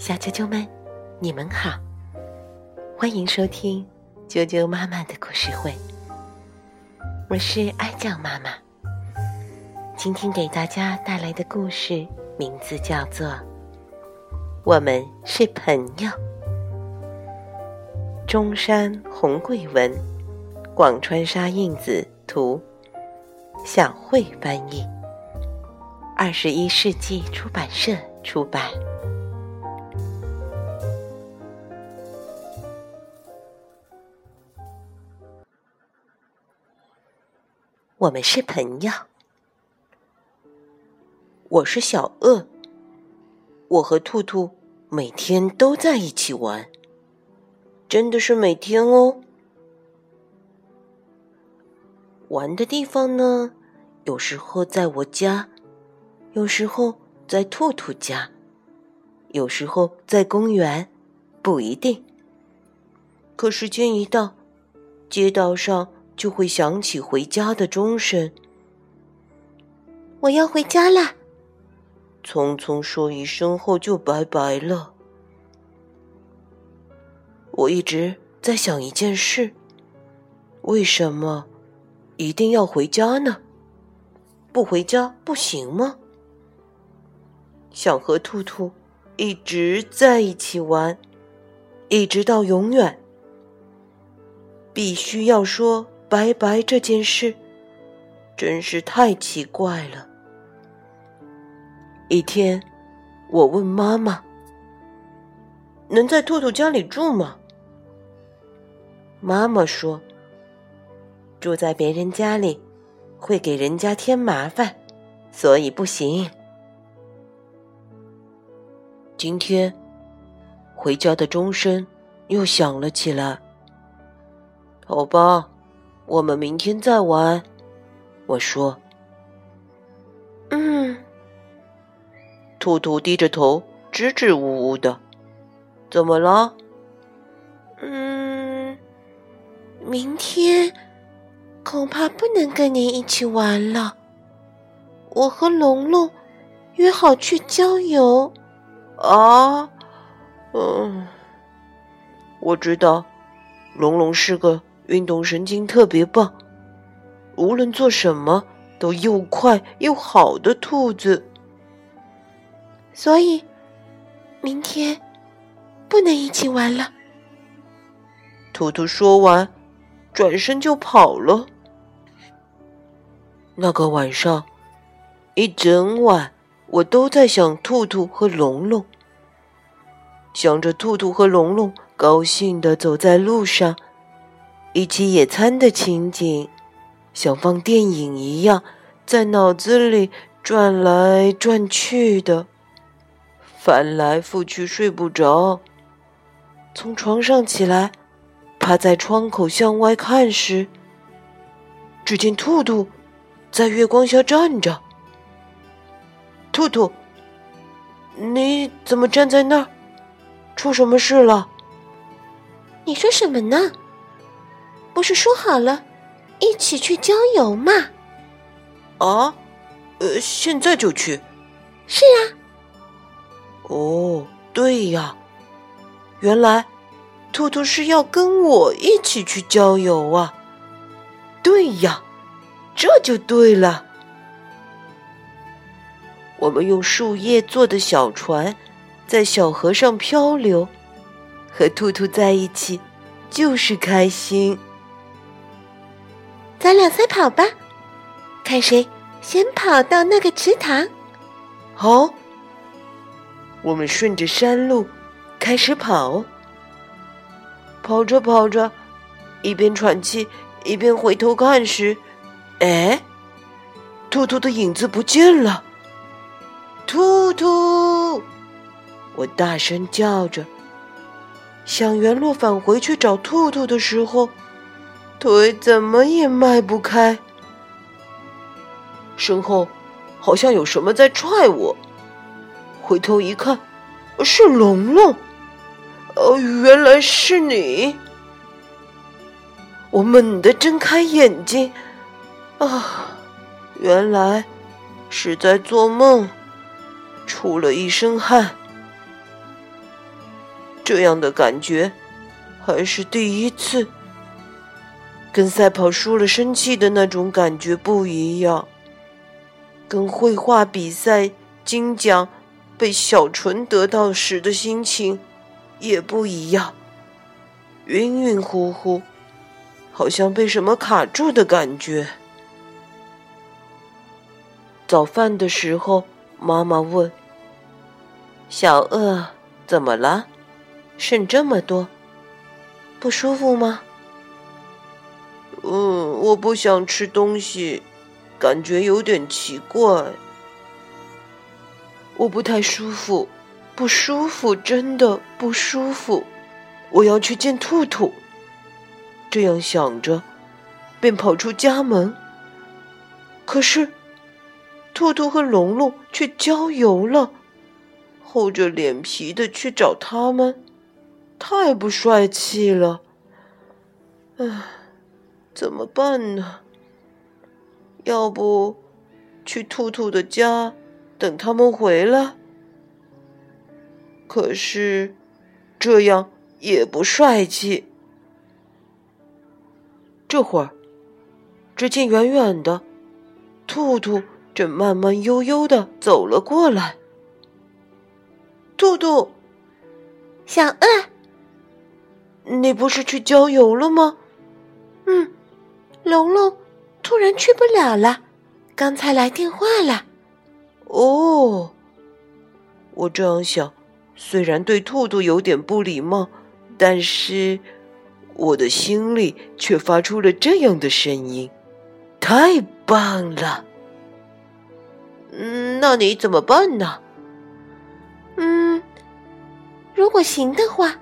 小啾啾们，你们好，欢迎收听啾啾妈妈的故事会。我是爱酱妈妈，今天给大家带来的故事名字叫做《我们是朋友》。中山红桂文，广川沙印子图，小慧翻译，二十一世纪出版社出版。我们是朋友。我是小鳄，我和兔兔每天都在一起玩，真的是每天哦。玩的地方呢，有时候在我家，有时候在兔兔家，有时候在公园，不一定。可时间一到，街道上。就会响起回家的钟声。我要回家了，匆匆说一声后就拜拜了。我一直在想一件事：为什么一定要回家呢？不回家不行吗？想和兔兔一直在一起玩，一直到永远，必须要说。拜拜这件事真是太奇怪了。一天，我问妈妈：“能在兔兔家里住吗？”妈妈说：“住在别人家里会给人家添麻烦，所以不行。”今天，回家的钟声又响了起来。好吧。我们明天再玩，我说。嗯，兔兔低着头，支支吾吾的。怎么了？嗯，明天恐怕不能跟您一起玩了。我和龙龙约好去郊游。啊，嗯，我知道，龙龙是个。运动神经特别棒，无论做什么都又快又好的兔子。所以，明天不能一起玩了。兔兔说完，转身就跑了。那个晚上，一整晚我都在想兔兔和龙龙，想着兔兔和龙龙高兴的走在路上。一起野餐的情景，像放电影一样，在脑子里转来转去的，翻来覆去睡不着。从床上起来，趴在窗口向外看时，只见兔兔在月光下站着。兔兔，你怎么站在那儿？出什么事了？你说什么呢？不是说好了一起去郊游吗？啊，呃，现在就去。是啊。哦，对呀，原来兔兔是要跟我一起去郊游啊。对呀，这就对了。我们用树叶做的小船在小河上漂流，和兔兔在一起就是开心。咱俩赛跑吧，看谁先跑到那个池塘。好，我们顺着山路开始跑，跑着跑着，一边喘气一边回头看时，哎，兔兔的影子不见了。兔兔，我大声叫着，想原路返回去找兔兔的时候。腿怎么也迈不开，身后好像有什么在踹我。回头一看，是龙龙。哦，原来是你！我猛地睁开眼睛，啊，原来是在做梦，出了一身汗。这样的感觉还是第一次，跟赛跑输了生气的那种感觉不一样，跟绘画比赛金奖被小纯得到时的心情也不一样，晕晕乎乎，好像被什么卡住的感觉。早饭的时候，妈妈问：“小鳄怎么了？剩这么多，不舒服吗？”“嗯，我不想吃东西，感觉有点奇怪。我不太舒服，不舒服，真的不舒服。我要去见兔兔。”这样想着，便跑出家门。可是。兔兔和龙龙去郊游了，厚着脸皮的去找他们，太不帅气了。唉，怎么办呢？要不去兔兔的家等他们回来？可是这样也不帅气。这会儿，只见远远的兔兔。正慢慢悠悠的走了过来。兔兔，小鳄，你不是去郊游了吗？嗯，龙龙突然去不了了，刚才来电话了。哦，我这样想，虽然对兔兔有点不礼貌，但是我的心里却发出了这样的声音：太棒了！嗯，那你怎么办呢？嗯，如果行的话，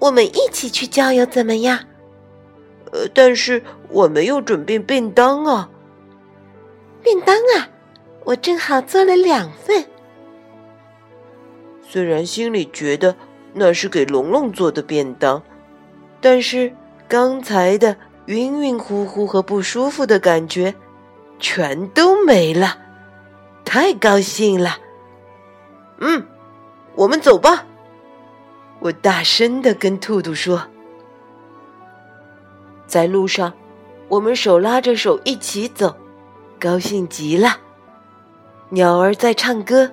我们一起去郊游怎么样？呃，但是我没有准备便当啊。便当啊，我正好做了两份。虽然心里觉得那是给龙龙做的便当，但是刚才的晕晕乎乎和不舒服的感觉全都没了。太高兴了，嗯，我们走吧。我大声的跟兔兔说。在路上，我们手拉着手一起走，高兴极了。鸟儿在唱歌，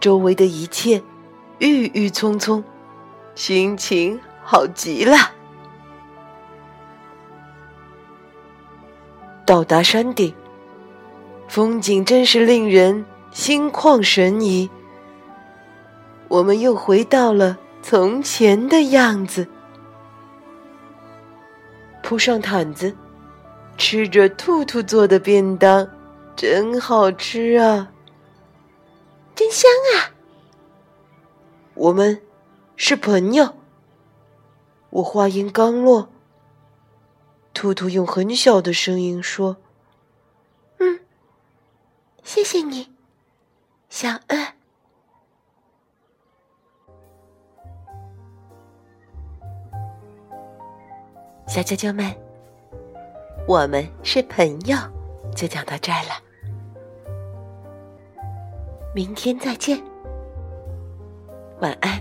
周围的一切郁郁葱葱，心情好极了。到达山顶。风景真是令人心旷神怡。我们又回到了从前的样子，铺上毯子，吃着兔兔做的便当，真好吃啊！真香啊！我们是朋友。我话音刚落，兔兔用很小的声音说。嗯谢谢你，小鳄。小啾啾们，我们是朋友，就讲到这儿了。明天再见，晚安。